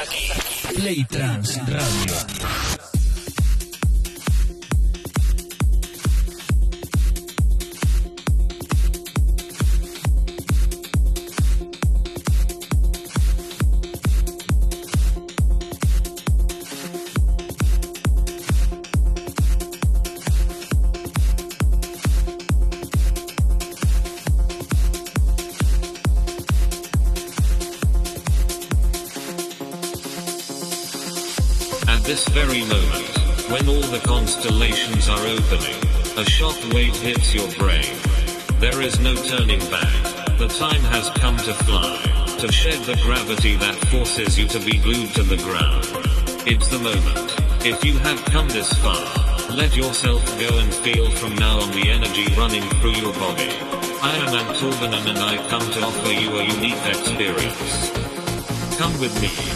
Aquí. Play Trans Radio. A shock wave hits your brain. There is no turning back. The time has come to fly, to shed the gravity that forces you to be glued to the ground. It's the moment. If you have come this far, let yourself go and feel from now on the energy running through your body. I am Antorban and I come to offer you a unique experience. Come with me.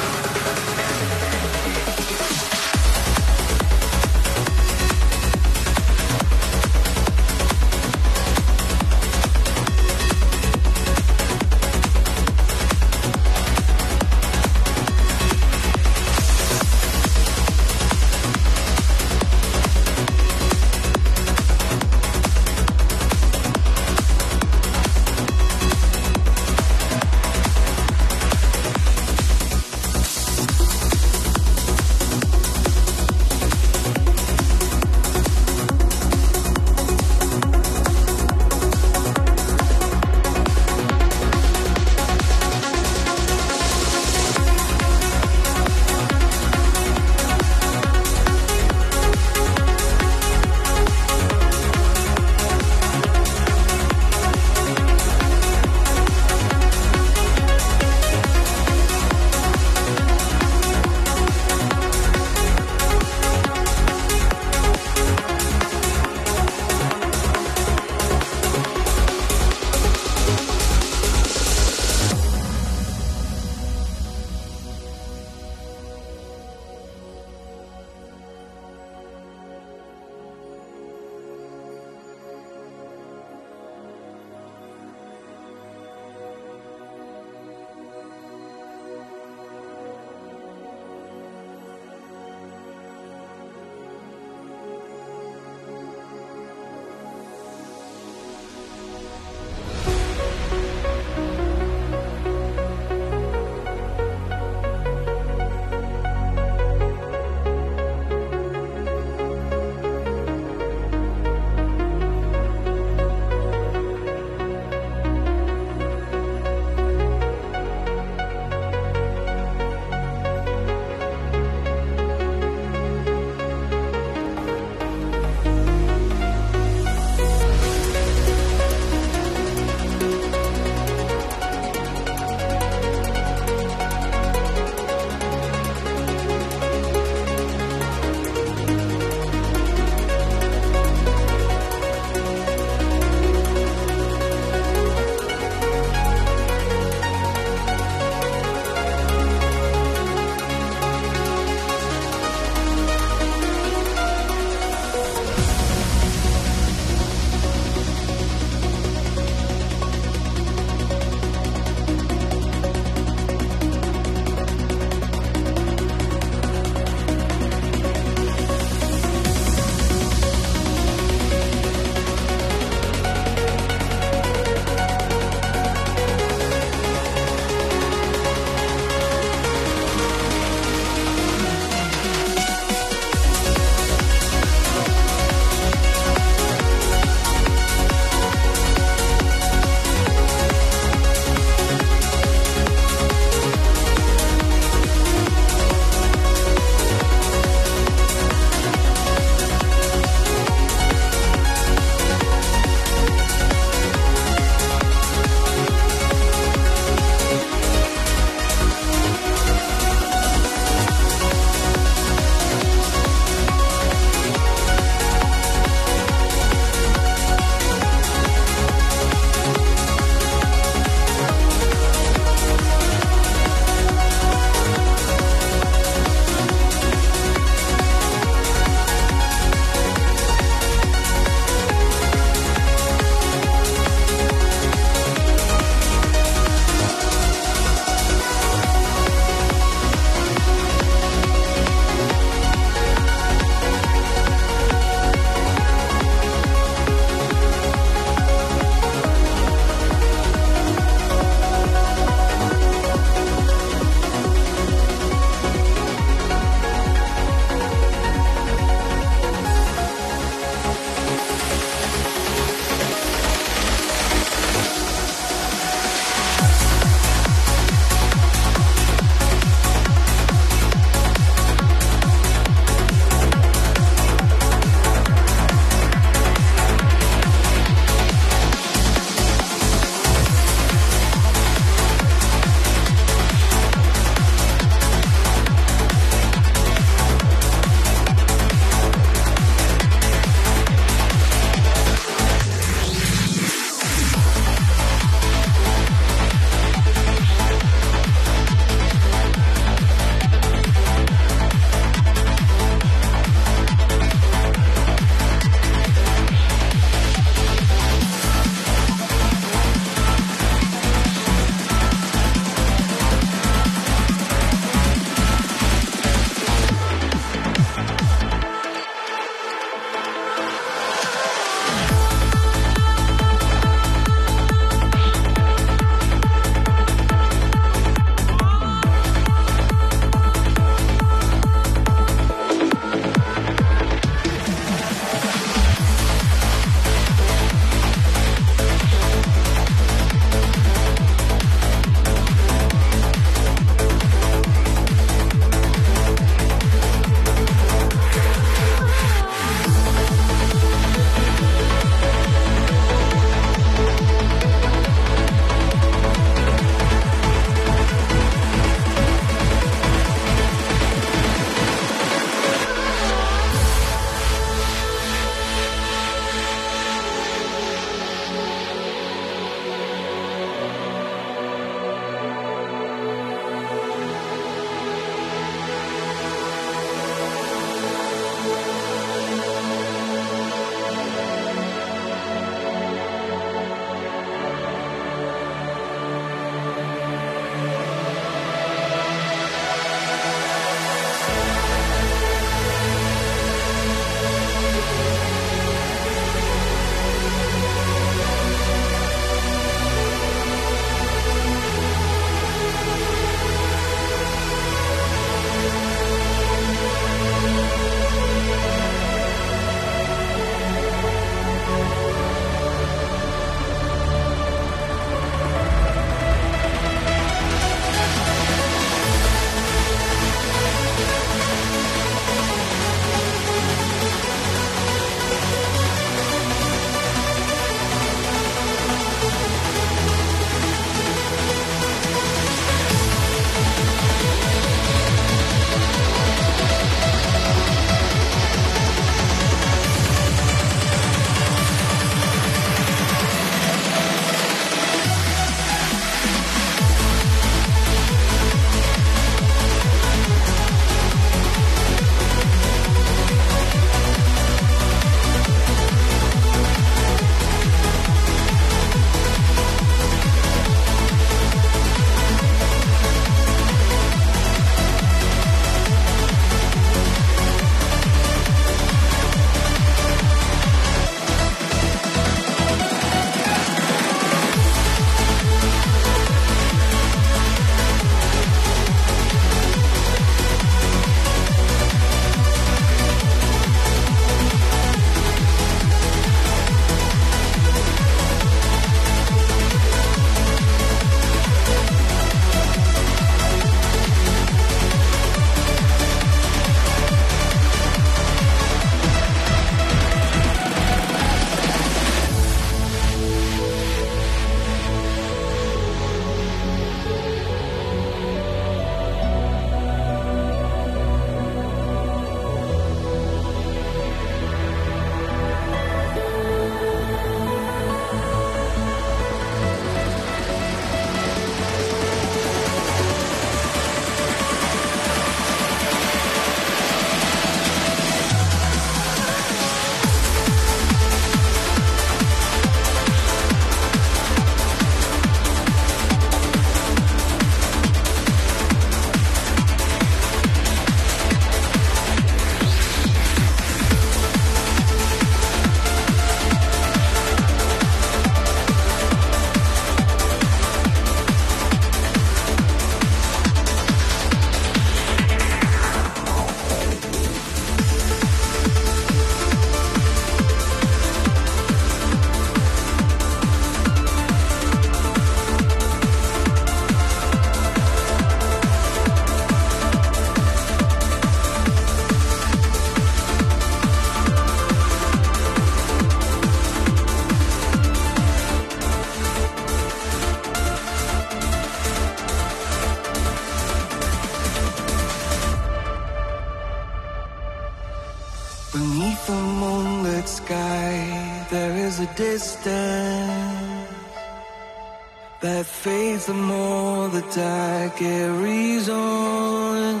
Carries on.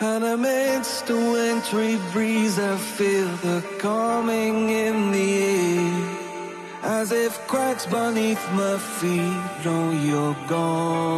And amidst the wintry breeze, I feel the calming in the air. As if cracks beneath my feet know you're gone.